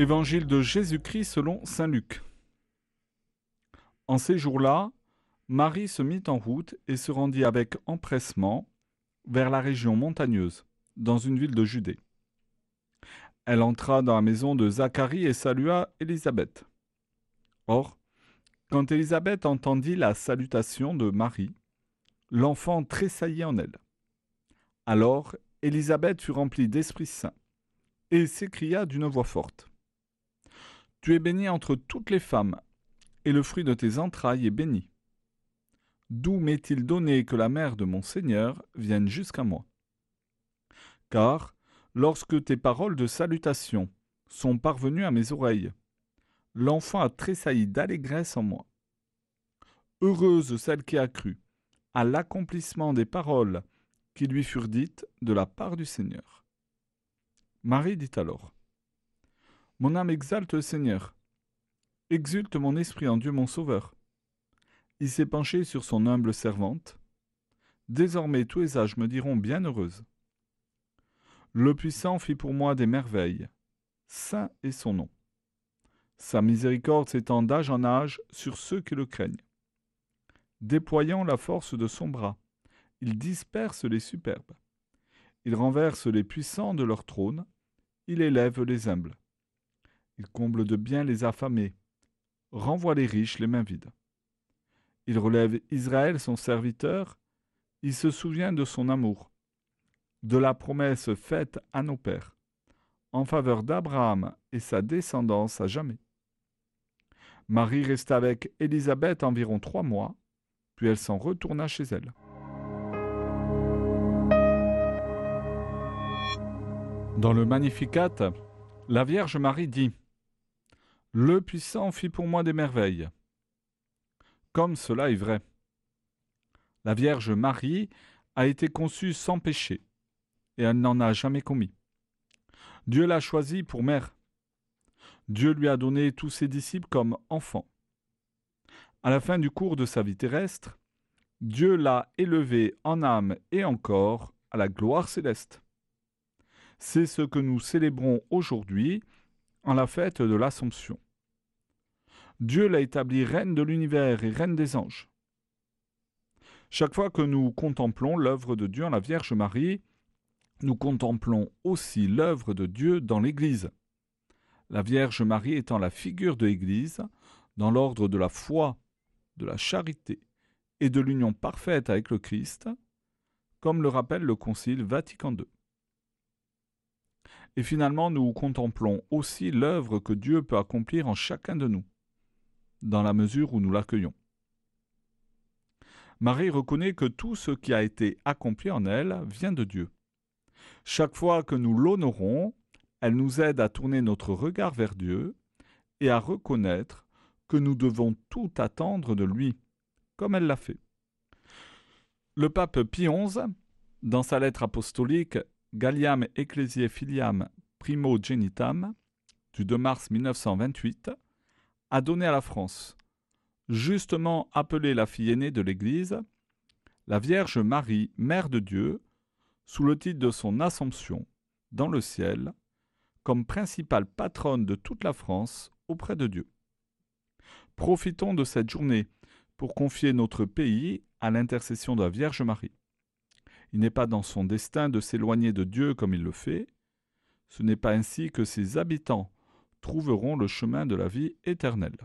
Évangile de Jésus-Christ selon Saint Luc. En ces jours-là, Marie se mit en route et se rendit avec empressement vers la région montagneuse, dans une ville de Judée. Elle entra dans la maison de Zacharie et salua Élisabeth. Or, quand Élisabeth entendit la salutation de Marie, l'enfant tressaillit en elle. Alors Élisabeth fut remplie d'Esprit Saint et s'écria d'une voix forte. Tu es bénie entre toutes les femmes, et le fruit de tes entrailles est béni. D'où m'est-il donné que la mère de mon Seigneur vienne jusqu'à moi? Car, lorsque tes paroles de salutation sont parvenues à mes oreilles, l'enfant a tressailli d'allégresse en moi. Heureuse celle qui a cru à l'accomplissement des paroles qui lui furent dites de la part du Seigneur. Marie dit alors mon âme exalte le Seigneur. Exulte mon esprit en Dieu mon Sauveur. Il s'est penché sur son humble servante. Désormais tous les âges me diront bienheureuse. Le puissant fit pour moi des merveilles. Saint est son nom. Sa miséricorde s'étend d'âge en âge sur ceux qui le craignent. Déployant la force de son bras, il disperse les superbes. Il renverse les puissants de leur trône, il élève les humbles. Il comble de bien les affamés, renvoie les riches les mains vides. Il relève Israël son serviteur, il se souvient de son amour, de la promesse faite à nos pères, en faveur d'Abraham et sa descendance à jamais. Marie resta avec Élisabeth environ trois mois, puis elle s'en retourna chez elle. Dans le Magnificat, la Vierge Marie dit le puissant fit pour moi des merveilles. Comme cela est vrai. La Vierge Marie a été conçue sans péché, et elle n'en a jamais commis. Dieu l'a choisie pour mère. Dieu lui a donné tous ses disciples comme enfants. À la fin du cours de sa vie terrestre, Dieu l'a élevée en âme et en corps à la gloire céleste. C'est ce que nous célébrons aujourd'hui en la fête de l'Assomption. Dieu l'a établie reine de l'univers et reine des anges. Chaque fois que nous contemplons l'œuvre de Dieu en la Vierge Marie, nous contemplons aussi l'œuvre de Dieu dans l'Église. La Vierge Marie étant la figure de l'Église, dans l'ordre de la foi, de la charité et de l'union parfaite avec le Christ, comme le rappelle le Concile Vatican II. Et finalement, nous contemplons aussi l'œuvre que Dieu peut accomplir en chacun de nous, dans la mesure où nous l'accueillons. Marie reconnaît que tout ce qui a été accompli en elle vient de Dieu. Chaque fois que nous l'honorons, elle nous aide à tourner notre regard vers Dieu et à reconnaître que nous devons tout attendre de lui, comme elle l'a fait. Le pape Pie XI, dans sa lettre apostolique Galliam Ecclesiae Filiam Primo Genitam du 2 mars 1928, a donné à la France, justement appelée la fille aînée de l'Église, la Vierge Marie, Mère de Dieu, sous le titre de son Assomption dans le ciel, comme principale patronne de toute la France auprès de Dieu. Profitons de cette journée pour confier notre pays à l'intercession de la Vierge Marie. Il n'est pas dans son destin de s'éloigner de Dieu comme il le fait. Ce n'est pas ainsi que ses habitants trouveront le chemin de la vie éternelle.